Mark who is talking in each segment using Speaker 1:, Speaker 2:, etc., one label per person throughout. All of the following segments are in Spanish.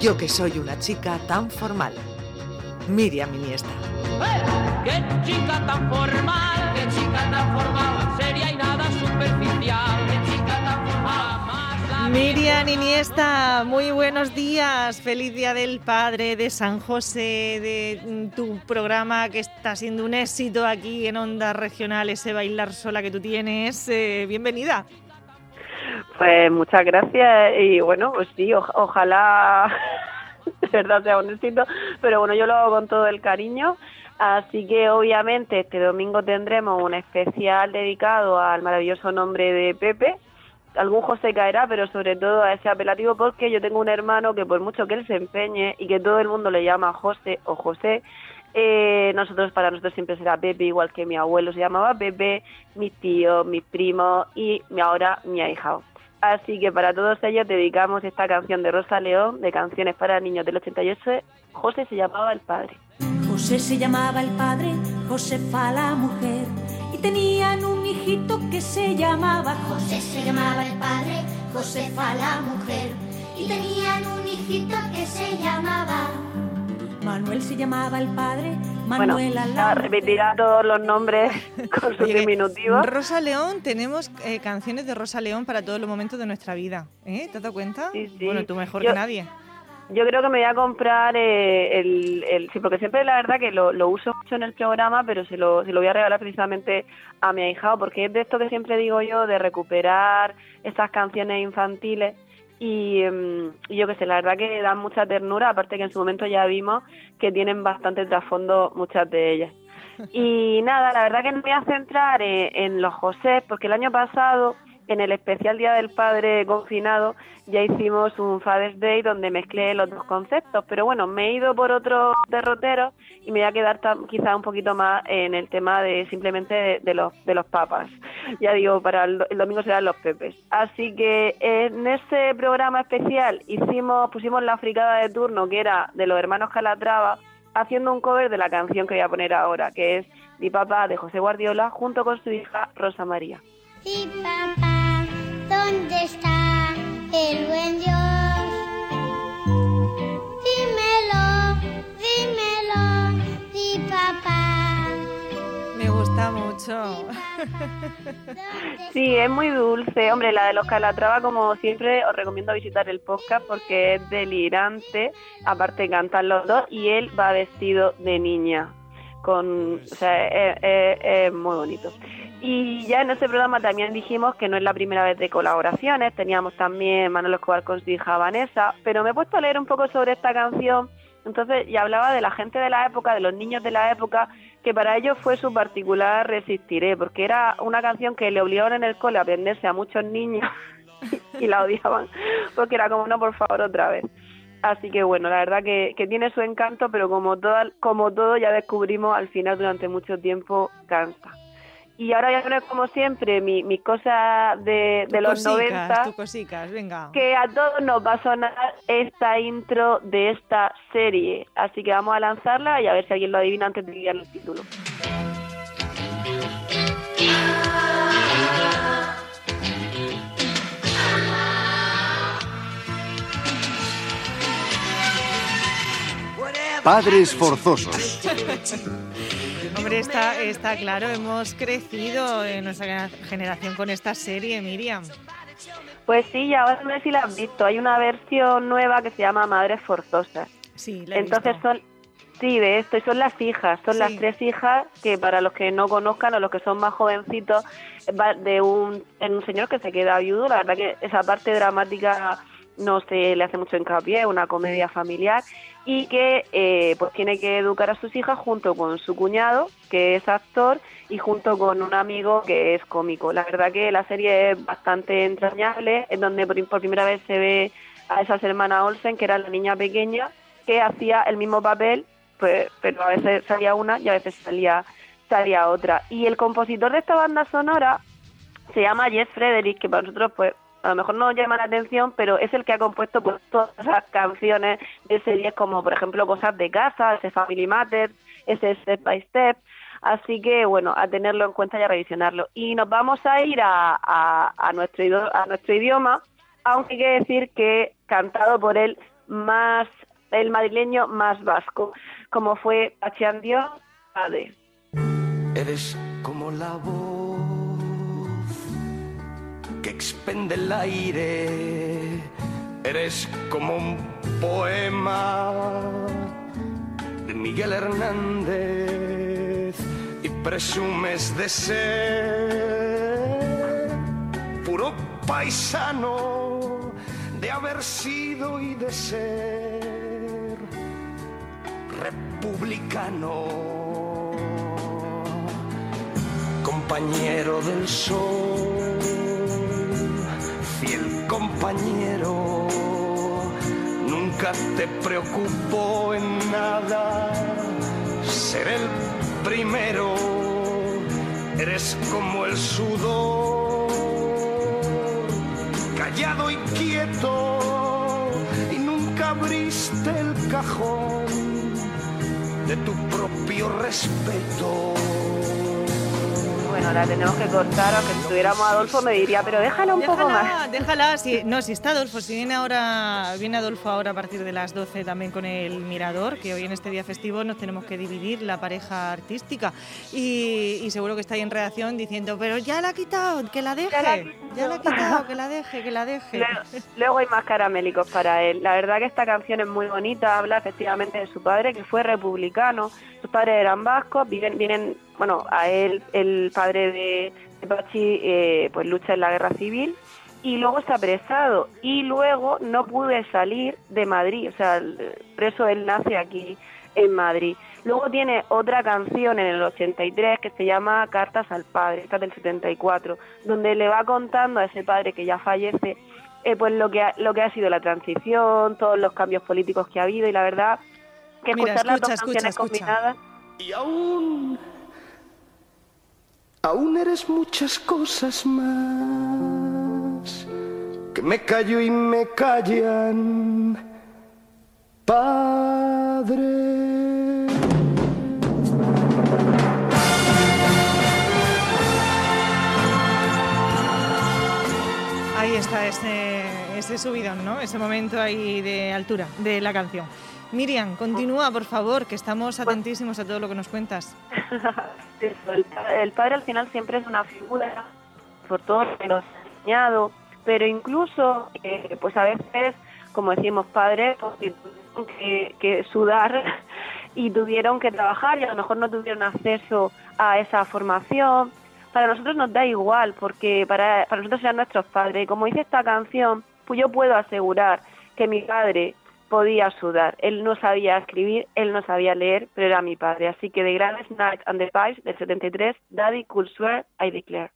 Speaker 1: Yo que soy una chica tan formal. Miriam Iniesta.
Speaker 2: ¡Qué chica tan formal! ¡Qué chica tan formal! Seria y nada superficial. ¡Qué chica tan formal!
Speaker 3: Miriam Iniesta, muy buenos días. Feliz Día del Padre de San José, de mm, tu programa que está siendo un éxito aquí en Ondas Regionales, ese bailar sola que tú tienes. Eh, bienvenida.
Speaker 4: Pues muchas gracias y bueno, pues sí, ojalá de verdad sea un éxito, pero bueno, yo lo hago con todo el cariño. Así que obviamente este domingo tendremos un especial dedicado al maravilloso nombre de Pepe. Algún José caerá, pero sobre todo a ese apelativo porque yo tengo un hermano que por mucho que él se empeñe y que todo el mundo le llama José o José, eh, nosotros para nosotros siempre será Pepe, igual que mi abuelo se llamaba Pepe, mi tío, mi primo y ahora mi ahijado. Así que para todos ellos dedicamos esta canción de Rosa León, de Canciones para Niños del 88. José se llamaba el padre.
Speaker 5: José se llamaba el padre, Josefa la mujer. Y tenían un hijito que se llamaba
Speaker 6: José se llamaba el padre, Josefa la mujer. Y tenían un hijito que se llamaba
Speaker 5: Manuel se llamaba el padre, Manuel
Speaker 4: bueno, repetirá todos los nombres con su diminutivo.
Speaker 3: Rosa León, tenemos eh, canciones de Rosa León para todos los momentos de nuestra vida. ¿eh? ¿Te has dado cuenta?
Speaker 4: Sí, sí.
Speaker 3: Bueno, tú mejor que nadie.
Speaker 4: Yo creo que me voy a comprar eh, el, el, Sí, porque siempre la verdad que lo, lo, uso mucho en el programa, pero se lo, se lo voy a regalar precisamente a mi ahijado, porque es de esto que siempre digo yo, de recuperar esas canciones infantiles Em, y, yo que sé, la verdad que dan mucha ternura, aparte que en su momento ya vimos que tienen bastante trasfondo muchas de ellas. Y nada, la verdad que me voy a centrar en, en los José, porque el año pasado en el especial Día del Padre confinado ya hicimos un Father's Day donde mezclé los dos conceptos, pero bueno, me he ido por otro derrotero y me voy a quedar quizá un poquito más en el tema de simplemente de, los de papas. Ya digo, para el, domingo serán los pepes. Así que en ese programa especial hicimos pusimos la fricada de turno que era de los hermanos Calatrava haciendo un cover de la canción que voy a poner ahora, que es Mi papá de José Guardiola junto con su hija Rosa María.
Speaker 6: Papá ¿Dónde está el buen Dios? Dímelo, dímelo, di papá.
Speaker 3: Me gusta mucho.
Speaker 4: Sí, es muy dulce. Hombre, la de los Calatrava, como siempre, os recomiendo visitar el podcast porque es delirante. Aparte, cantan los dos y él va vestido de niña. Con, o sea, es muy bonito. Y ya en ese programa también dijimos que no es la primera vez de colaboraciones, teníamos también Manuel Escobar con su hija Vanessa, pero me he puesto a leer un poco sobre esta canción, entonces ya hablaba de la gente de la época, de los niños de la época, que para ellos fue su particular Resistiré, porque era una canción que le obligaron en el cole a aprenderse a muchos niños y la odiaban, porque era como, no, por favor, otra vez. Así que bueno, la verdad que, que tiene su encanto, pero como, toda, como todo ya descubrimos, al final durante mucho tiempo cansa. Y ahora ya a como siempre mi cosas de, de los
Speaker 3: cosicas,
Speaker 4: 90.
Speaker 3: cosicas, venga.
Speaker 4: Que a todos nos va a sonar esta intro de esta serie. Así que vamos a lanzarla y a ver si alguien lo adivina antes de guiar el título.
Speaker 7: Padres forzosos.
Speaker 3: Hombre, está, está claro, hemos crecido en nuestra generación con esta serie, Miriam.
Speaker 4: Pues sí, ahora no sé si la has visto. Hay una versión nueva que se llama Madres Forzosas.
Speaker 3: Sí, la he
Speaker 4: Entonces son, sí, de esto, y son las hijas, son las tres hijas que para los que no conozcan o los que son más jovencitos, de un, en un señor que se queda viudo. La verdad que esa parte dramática no se le hace mucho hincapié, una comedia familiar y que eh, pues tiene que educar a sus hijas junto con su cuñado, que es actor, y junto con un amigo que es cómico. La verdad que la serie es bastante entrañable, en donde por, primera vez se ve a esas hermanas Olsen, que era la niña pequeña, que hacía el mismo papel, pues, pero a veces salía una y a veces salía, salía otra. Y el compositor de esta banda sonora se llama Jeff Frederick, que para nosotros pues a lo mejor no llama la atención, pero es el que ha compuesto pues, todas esas canciones de series como, por ejemplo, Cosas de Casa, ese Family Matters, ese Step by Step. Así que, bueno, a tenerlo en cuenta y a revisionarlo. Y nos vamos a ir a, nuestro, idioma, aunque hay que decir que cantado por él más, el madrileño más vasco, como fue Pachian Dios, Padre.
Speaker 8: Eres como la voz expende el aire. Eres como un poema de Miguel Hernández y presumes de ser puro paisano de haber sido y de ser republicano compañero del sol, compañero, nunca te preocupó en nada ser el primero, eres como el sudor, callado y quieto, y nunca abriste el cajón de tu propio respeto.
Speaker 4: Bueno, la tenemos que cortar, aunque si tuviéramos a Adolfo me diría, pero déjala un poco más.
Speaker 3: Déjala. Si, no, si está Adolfo, si viene ahora, viene Adolfo ahora a partir de las 12 también con el Mirador, que hoy en este día festivo nos tenemos que dividir la pareja artística. Y, y seguro que está ahí en redacción diciendo, pero ya la ha quitado, que la deje.
Speaker 4: Ya la ha
Speaker 3: Ya la ha quitado, que la deje, que la deje.
Speaker 4: Luego, luego hay más caramélicos para él. La verdad que esta canción es muy bonita, habla efectivamente de su padre, que fue republicano. Sus padres eran vascos, viven, vienen, bueno, a él, el padre de, de Pachi, eh, pues lucha en la guerra civil y luego está apresado. Y luego no pude salir de Madrid, o sea, el preso él nace aquí en Madrid. Luego tiene otra canción en el 83 que se llama Cartas al Padre, esta es del 74, donde le va contando a ese padre que ya fallece, eh, pues lo que, ha, lo que ha sido la transición, todos los cambios políticos que ha habido y la verdad que
Speaker 3: Mira,
Speaker 4: escuchar las dos
Speaker 3: escucha,
Speaker 4: canciones
Speaker 3: escucha.
Speaker 4: combinadas
Speaker 8: Y aún, aún eres muchas cosas más que me callo y me callan, Padre.
Speaker 3: Ahí está ese, ese subidón, ¿no? Ese momento ahí de altura de la canción. Miriam, continúa, por favor, que estamos atentísimos a todo lo que nos cuentas.
Speaker 4: El padre al final siempre es una figura por todo lo que nos ha enseñado, pero incluso, eh, pues a veces, como decimos padres, pues, tuvieron que, que sudar y tuvieron que trabajar y a lo mejor no tuvieron acceso a esa formación. Para nosotros nos da igual, porque para, para nosotros eran nuestros padres. Y como dice esta canción, pues yo puedo asegurar que mi padre podía sudar. Él no sabía escribir, él no sabía leer, pero era mi padre. Así que de Gladys Night and the Pies del 73, Daddy could swear, I declare.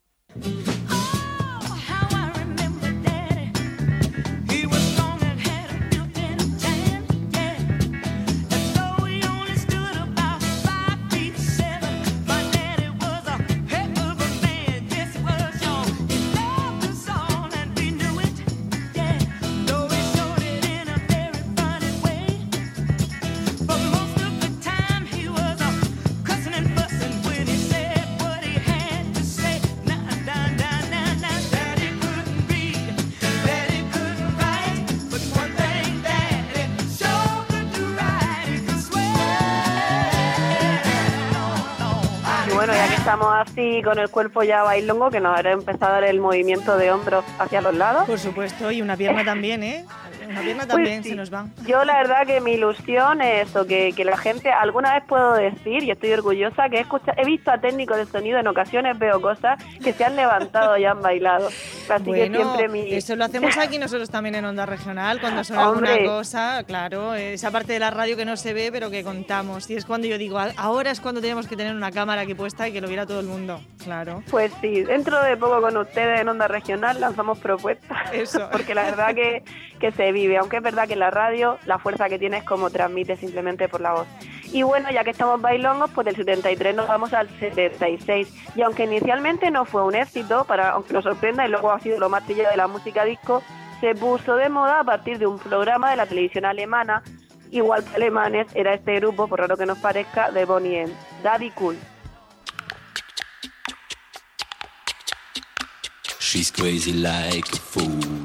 Speaker 4: Estamos así con el cuerpo ya bailongo, que nos habrá empezado a dar el movimiento de hombros hacia los lados.
Speaker 3: Por supuesto, y una pierna también, ¿eh? Una pierna
Speaker 4: Pues
Speaker 3: también
Speaker 4: sí.
Speaker 3: se nos va.
Speaker 4: Yo la verdad que mi ilusión es eso, que, que la gente, alguna vez puedo decir, y estoy orgullosa, que he, escucha- he visto a técnicos de sonido, en ocasiones veo cosas que se han levantado y han bailado. Así
Speaker 3: bueno,
Speaker 4: que siempre mi...
Speaker 3: eso lo hacemos aquí nosotros también en Onda Regional, cuando suena alguna cosa, claro, esa parte de la radio que no se ve, pero que contamos. Y es cuando yo digo, "A- ahora es cuando tenemos que tener una cámara aquí puesta y que lo viera todo el mundo, claro.
Speaker 4: Pues sí, dentro de poco con ustedes en Onda Regional lanzamos propuestas.
Speaker 3: Eso.
Speaker 4: Porque la verdad que, que se vive, aunque es verdad que en la radio la fuerza que tiene es como transmite simplemente por la voz. Y bueno, ya que estamos bailongos, pues del 73 nos vamos al 76. Y aunque inicialmente no fue un éxito, para aunque nos sorprenda y luego ha sido lo más trillado de la música disco, se puso de moda a partir de un programa de la televisión alemana, igual que alemanes, era este grupo, por raro que nos parezca, de Bonnie M. Daddy Cool.
Speaker 9: She's crazy like a fool.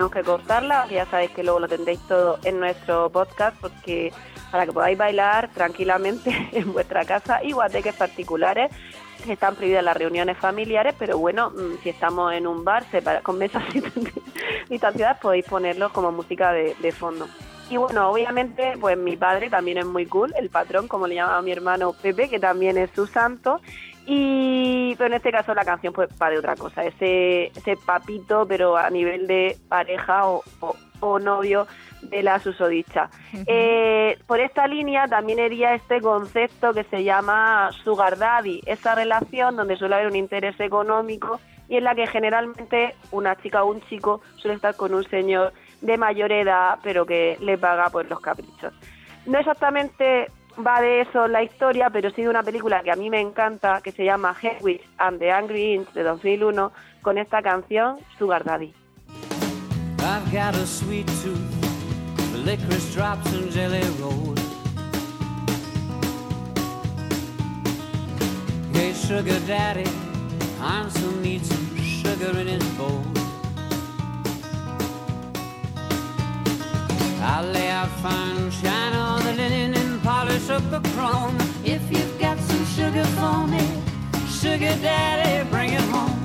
Speaker 4: Tenemos que cortarla, ya sabéis que luego lo tendréis todo en nuestro podcast porque para que podáis bailar tranquilamente en vuestra casa y guateques particulares están prohibidas las reuniones familiares, pero bueno, mm, si estamos en un bar con mesas distanciadas podéis ponerlo como música de, de fondo. Y bueno, obviamente, pues mi padre también es muy cool, el patrón, como le llamaba mi hermano Pepe, que también es su santo. Y pero en este caso la canción pues va de otra cosa, ese, ese papito, pero a nivel de pareja o, o- o novio de la susodicha. Eh, por esta línea también iría este concepto que se llama sugar daddy, esa relación donde suele haber un interés económico y en la que generalmente una chica o un chico suele estar con un señor de mayor edad pero que le paga pues los caprichos. No exactamente va de eso la historia, pero sí de una película que a mí me encanta que se llama Hedwig and the Angry Inch de 2001 con esta canción Sugar Daddy.
Speaker 9: For me, sugar daddy, bring it home.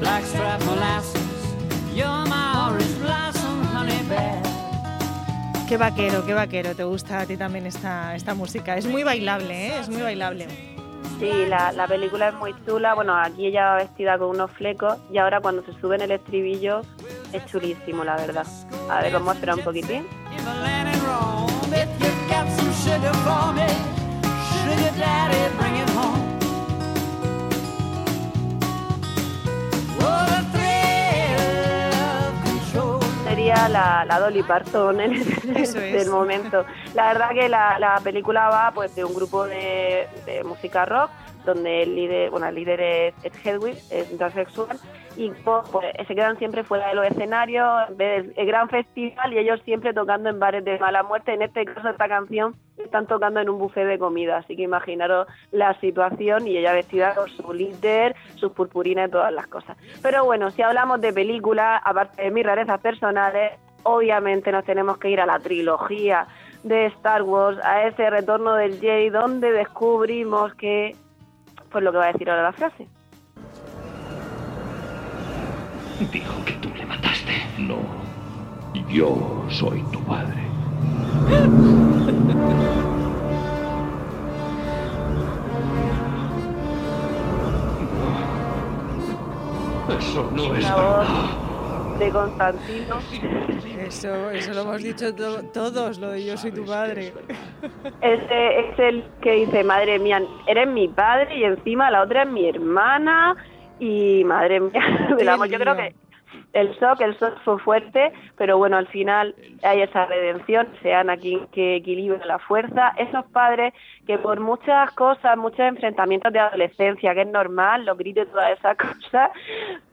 Speaker 9: Blackstrap molasses, you're my orange blossom honey bear.
Speaker 3: Qué vaquero, qué vaquero. Te gusta a ti también esta, esta música. Es muy bailable, ¿eh? Es muy bailable.
Speaker 4: Sí, la, la película es muy chula. Bueno, aquí ella va vestida con unos flecos y ahora cuando se sube en el estribillo es chulísimo, la verdad. A ver, vamos a esperar un poquitín.
Speaker 9: If I land in Rome, if you've got some sugar for me, sugar daddy, bring it home. Oh, the thrill of control.
Speaker 4: Sería la, la Dolly Parton en
Speaker 3: es.
Speaker 4: del momento. La verdad que la, la película va pues de un grupo de, de música rock donde el líder, bueno, el líder es, es Hedwig, es transexual, y pues, pues, se quedan siempre fuera de los escenarios, en vez del el gran festival, y ellos siempre tocando en bares de mala muerte. En este caso, esta canción están tocando en un buffet de comida, así que imaginaros la situación y ella vestida con su líder, sus purpurinas y todas las cosas. Pero bueno, si hablamos de películas, aparte de mis rarezas personales, obviamente nos tenemos que ir a la trilogía de Star Wars, a ese retorno del Jedi, donde descubrimos que, pues lo que va a decir ahora la frase.
Speaker 10: Dijo que tú le mataste. No. Yo soy tu padre. Eso no es verdad.
Speaker 4: de Constantino.
Speaker 3: Eso, eso lo hemos dicho to- todos, lo de yo soy tu padre.
Speaker 4: Ese es el que dice, madre mía, eres mi padre y encima la otra es mi hermana y madre mía. Yo creo que el shock, el shock fue fuerte, pero bueno, al final hay esa redención, sean aquí que equilibra la fuerza. Esos padres que por muchas cosas, muchos enfrentamientos de adolescencia, que es normal, los gritos y todas esas cosas,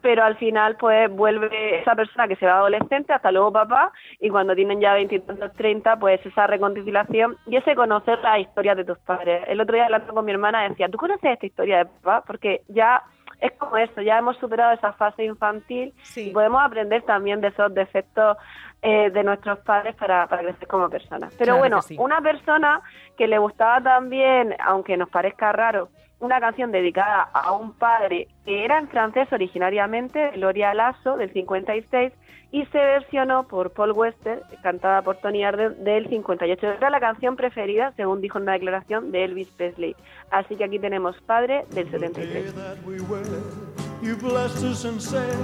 Speaker 4: pero al final pues vuelve esa persona que se va adolescente, hasta luego papá, y cuando tienen ya 20 y tantos, 30, pues esa reconciliación y ese conocer las historias de tus padres. El otro día hablando con mi hermana decía, ¿tú conoces esta historia de papá? Porque ya es como eso, ya hemos superado esa fase infantil y podemos aprender también de esos defectos eh, de nuestros padres para, para crecer como personas. Pero
Speaker 3: Claro
Speaker 4: bueno,
Speaker 3: sí.
Speaker 4: una persona que le gustaba también, aunque nos parezca raro, una canción dedicada a un padre que era en francés originariamente, Gloria Lasso, del 56, y se versionó por Paul Wester, cantada por Tony Arden, del 58. Era la canción preferida, según dijo en una declaración, de Elvis Presley. Así que aquí tenemos Padre del 73.
Speaker 11: You blessed us and said,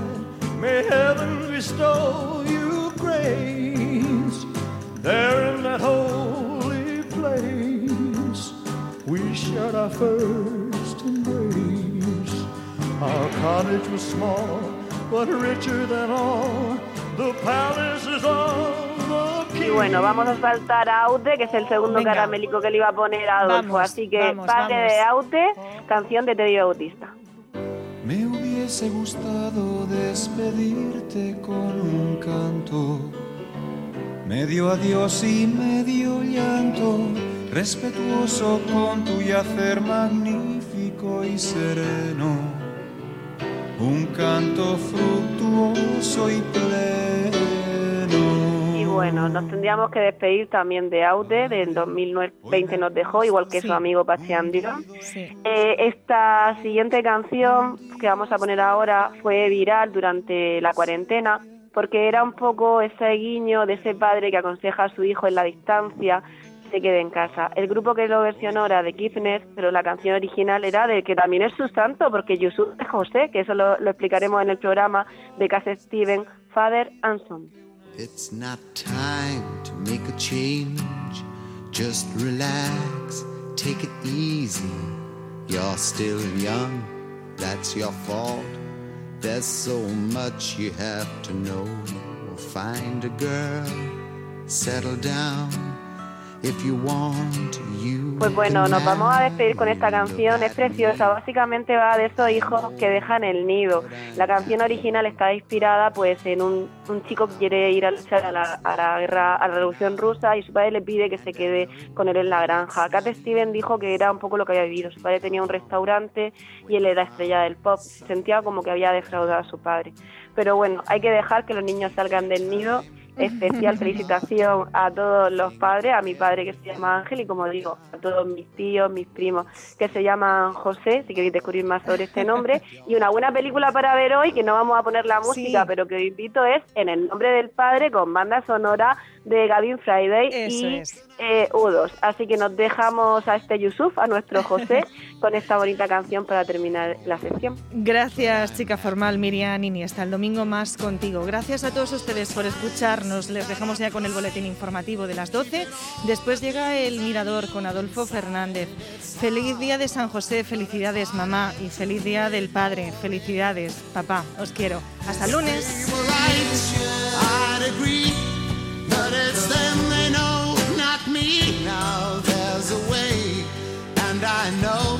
Speaker 11: May heaven bestow you grace. There in that holy place, we shared our first Our cottage was small, but richer than all the palaces of the
Speaker 4: Y bueno, vamos a saltar a Aute, que es el segundo
Speaker 3: Venga.
Speaker 4: caramelico que le iba a poner a Adolfo.
Speaker 3: Vamos,
Speaker 4: Así que
Speaker 3: vamos,
Speaker 4: Padre
Speaker 3: vamos.
Speaker 4: de Aute, canción de Teddy Bautista.
Speaker 12: Me hubiese gustado despedirte con un canto, medio adiós y medio llanto, respetuoso con tu yacer magnífico y sereno. un canto fructuoso y pleno.
Speaker 4: Y bueno, nos tendríamos que despedir también de Aude, del 2020 nos dejó, igual que
Speaker 3: Sí.
Speaker 4: su amigo Pachian Dillon.
Speaker 3: Sí.
Speaker 4: Eh, esta siguiente canción que vamos a poner ahora fue viral durante la cuarentena porque era un poco ese guiño de ese padre que aconseja a su hijo en la distancia se quede en casa. El grupo que lo versionó era de Kifner, pero la canción original era de que también es su santo, porque Yusuf es José, que eso lo, lo explicaremos en el programa de Cat Steven, Father and Son.
Speaker 13: It's not time to make a change. Just relax, take it easy. You're still young, that's your fault. There's so much you have to know. Find a girl, settle down.
Speaker 4: Pues bueno, nos vamos a despedir con esta canción, es preciosa, básicamente va de esos hijos que dejan el nido. La canción original está inspirada pues en un, un chico que quiere ir a luchar a la, a la guerra, a la revolución rusa y su padre le pide que se quede con él en la granja. Cat Steven dijo que era un poco lo que había vivido, su padre tenía un restaurante y él era estrella del pop, se sentía como que había defraudado a su padre. Pero bueno, hay que dejar que los niños salgan del nido especial felicitación a todos los padres, a mi padre que se llama Ángel y como digo, a todos mis tíos, mis primos que se llaman José, si queréis descubrir más sobre este nombre, y una buena película para ver hoy, que no vamos a poner la música,
Speaker 3: Sí.
Speaker 4: pero que os invito es En el nombre del padre con banda sonora de Gavin Friday
Speaker 3: Eso
Speaker 4: y
Speaker 3: es.
Speaker 4: eh, U2. Así que nos dejamos a este Yusuf, a nuestro José, con esta bonita canción para terminar la sección.
Speaker 3: Gracias, chica formal Miriam y hasta el domingo más contigo. Gracias a todos ustedes por escucharnos. Les dejamos ya con el boletín informativo de las 12. Después llega el Mirador con Adolfo Fernández. Feliz día de San José, felicidades mamá y feliz día del padre. Felicidades papá, os quiero. Hasta el lunes.
Speaker 13: I'd agree it's them they know, not me. Now there's a way, and I know.